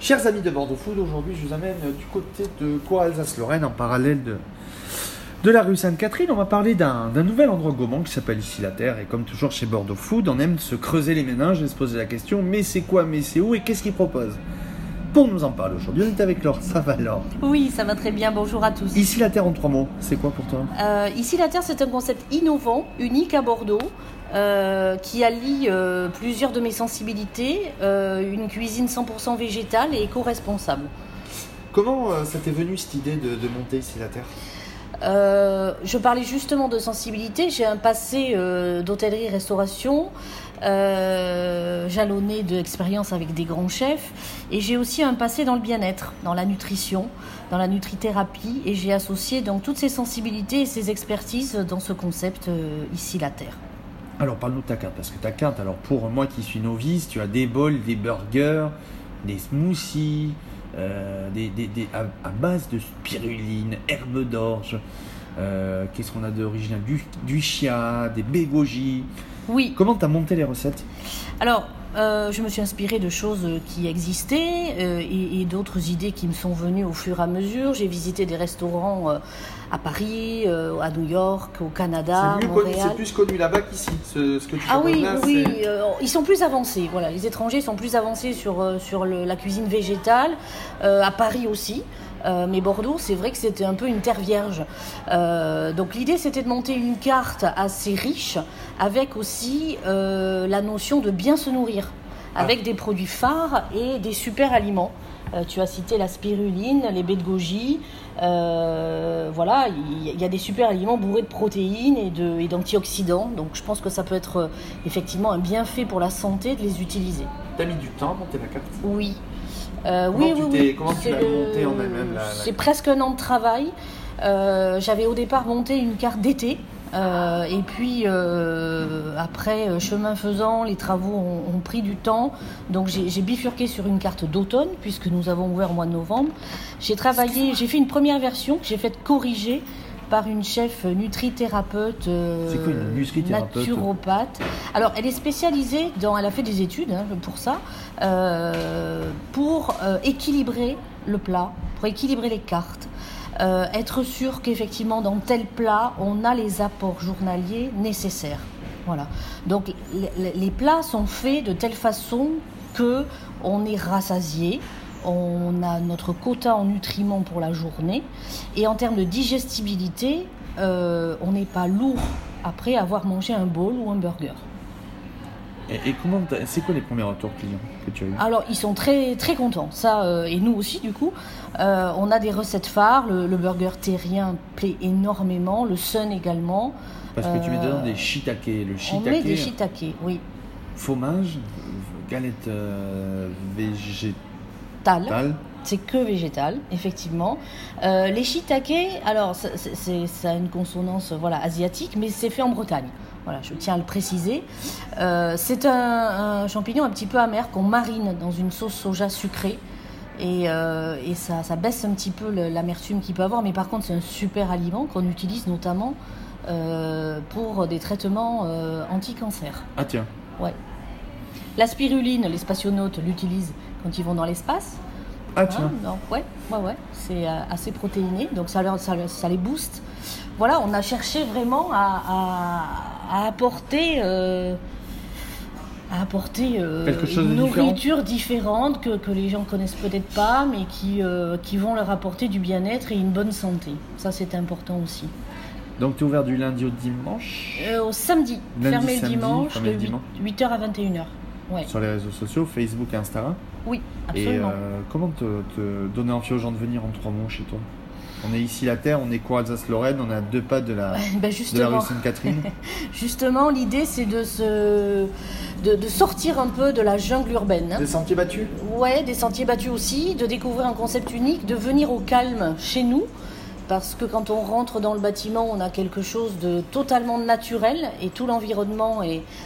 Chers amis de Bordeaux Food, aujourd'hui je vous amène du côté de Cour-Alsace-Lorraine en parallèle de, de la rue Sainte-Catherine. On va parler d'un d'un nouvel endroit gourmand qui s'appelle ici la Terre. Et comme toujours chez Bordeaux Food, on aime se creuser les méninges et se poser la question mais c'est quoi, mais c'est où et qu'est-ce qu'ils proposent? Pour nous en parler aujourd'hui, on est avec Laure. Ça va Laure? Oui, ça va très bien. Bonjour à tous. Ici la Terre en trois mots, c'est quoi pour toi? Euh, ici, la Terre, c'est un concept innovant, unique à Bordeaux, euh, qui allie euh, plusieurs de mes sensibilités, euh, une cuisine 100% végétale et éco-responsable. Comment ça t'est venu cette idée de, de monter ici la Terre? Je parlais justement de sensibilité. J'ai un passé d'hôtellerie-restauration, jalonné d'expériences avec des grands chefs. Et j'ai aussi un passé dans le bien-être, dans la nutrition, dans la nutrithérapie. Et j'ai associé donc toutes ces sensibilités et ces expertises dans ce concept ici, la Terre. Alors parle-nous de ta carte, parce que ta carte, alors pour moi qui suis novice, tu as des bols, des burgers, des smoothies, euh, des, des- des- à, à base de spiruline, herbe d'orge, euh, qu'est-ce qu'on a d'original? Du, du chia, des bégogies. Oui, Comment tu as monté les recettes? Alors, euh, je me suis inspirée de choses qui existaient euh, et, et d'autres idées qui me sont venues au fur et à mesure. J'ai visité des restaurants euh, à Paris, euh, à New York, au Canada, C'est plus connu là-bas qu'ici. Ce, ce que tu Ah oui, là, oui, euh, ils sont plus avancés. Voilà, les étrangers sont plus avancés sur, euh, sur le- la cuisine végétale, euh, à Paris aussi. Euh, mais Bordeaux, c'est vrai que c'était un peu une terre vierge. Euh, donc l'idée, c'était de monter une carte assez riche, avec aussi euh, la notion de bien se nourrir, avec des produits phares et des super aliments. Tu as cité la spiruline, les baies de goji. Voilà, il y, a des super aliments bourrés de protéines et d'antioxydants. Donc je pense que ça peut être effectivement un bienfait pour la santé de les utiliser. T'as mis du temps à monter la carte? Oui. Euh, Comment oui, tu oui, oui. comment tu C'est l'as montée en elle-même, C'est presque un an de travail. Euh, J'avais au départ monté une carte d'été. euh, et puis euh, après, chemin faisant, les travaux ont, ont pris du temps. Donc j'ai j'ai bifurqué sur une carte d'automne, puisque nous avons ouvert au mois de novembre. J'ai travaillé, j'ai fait une première version que j'ai faite corriger par une chef nutrithérapeute, euh, C'est quoi une nutrithérapeute naturopathe. Alors, elle est spécialisée dans, elle a fait des études hein, pour ça, euh, pour euh, équilibrer le plat, pour équilibrer les cartes, être sûr qu'effectivement dans tel plat on a les apports journaliers nécessaires. Voilà. Donc les plats sont faits de telle façon que on est rassasié, on a notre quota en nutriments pour la journée, et en termes de digestibilité, euh, on n'est pas lourd après avoir mangé un bowl ou un burger. Et, et comment c'est quoi les premiers retours clients que tu as eu? Alors, ils sont très très contents. Ça, euh, et nous aussi, du coup, Euh, on a des recettes phares. Le, le burger terrien plaît énormément, le sun également. Parce que tu mets dedans des shiitake. Le On met des shiitake, shiitake, oui. fromage, galette euh, C'est que végétal, effectivement. Euh, les shiitake, alors ça, a une consonance voilà, asiatique, mais c'est fait en Bretagne. Voilà, je tiens à le préciser. Euh, c'est un, un champignon un petit peu amer qu'on marine dans une sauce soja sucrée. Et, euh, et ça, ça baisse un petit peu l'amertume qu'il peut avoir. Mais par contre, c'est un super aliment qu'on utilise notamment euh, pour des traitements euh, anti-cancer. Ah tiens, Ouais. La spiruline, les spationautes l'utilisent quand ils vont dans l'espace. ah tiens. donc, ouais, ouais, ouais, c'est euh, assez protéiné, donc ça, leur, ça, les booste. Voilà, on a cherché vraiment à, à- à apporter, euh, à apporter euh, chose une différent. nourriture différente que, que les gens connaissent peut-être pas, mais qui, euh, qui vont leur apporter du bien-être et une bonne santé. Ça, c'est important aussi. Donc tu es ouvert du lundi au dimanche? Au samedi, Lundi, fermé le dimanche, fermé de le 8, dimanche. 8h à 21h. Ouais. sur les réseaux sociaux, Facebook et Instagram. Oui, Et absolument. euh, comment te, te donner envie aux gens de venir en trois mots chez toi? On est ici la Terre, on est quoi Alsace-Lorraine, on est à deux pas de la, Ben, de la rue Sainte-Catherine. Justement, l'idée, c'est de, se, de, de sortir un peu de la jungle urbaine. Des sentiers battus? Ouais, des sentiers battus aussi, de découvrir un concept unique, de venir au calme chez nous. Parce que quand on rentre dans le bâtiment, on a quelque chose de totalement naturel et tout l'environnement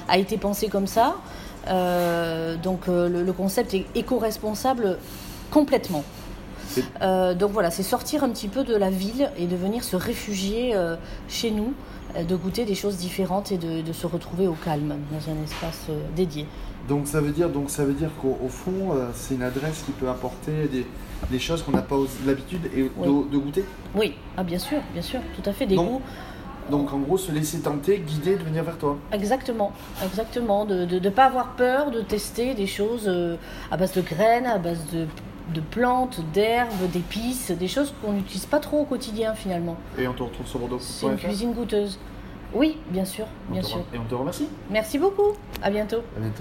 a été pensé comme ça. Euh, donc euh, le, le concept est éco-responsable complètement. Euh, donc voilà, c'est sortir un petit peu de la ville et de venir se réfugier euh, chez nous, de goûter des choses différentes et de, de se retrouver au calme dans un espace euh, dédié. Donc ça veut dire, donc ça veut dire qu'au au fond, c'est une adresse qui peut apporter des, des choses qu'on n'a pas l'habitude et de, Oui. de goûter? Oui, ah bien sûr, bien sûr, tout à fait, des goûts. Donc en gros, se laisser tenter, guider, de venir vers toi. Exactement, exactement. De ne pas avoir peur de tester des choses euh, à base de graines, à base de, de plantes, d'herbes, d'épices, des choses qu'on n'utilise pas trop au quotidien finalement. Et on te retrouve sur Bordeaux. C'est une cuisine goûteuse. Oui, bien sûr, bien sûr. Et on te remercie. Merci beaucoup. À bientôt. À bientôt.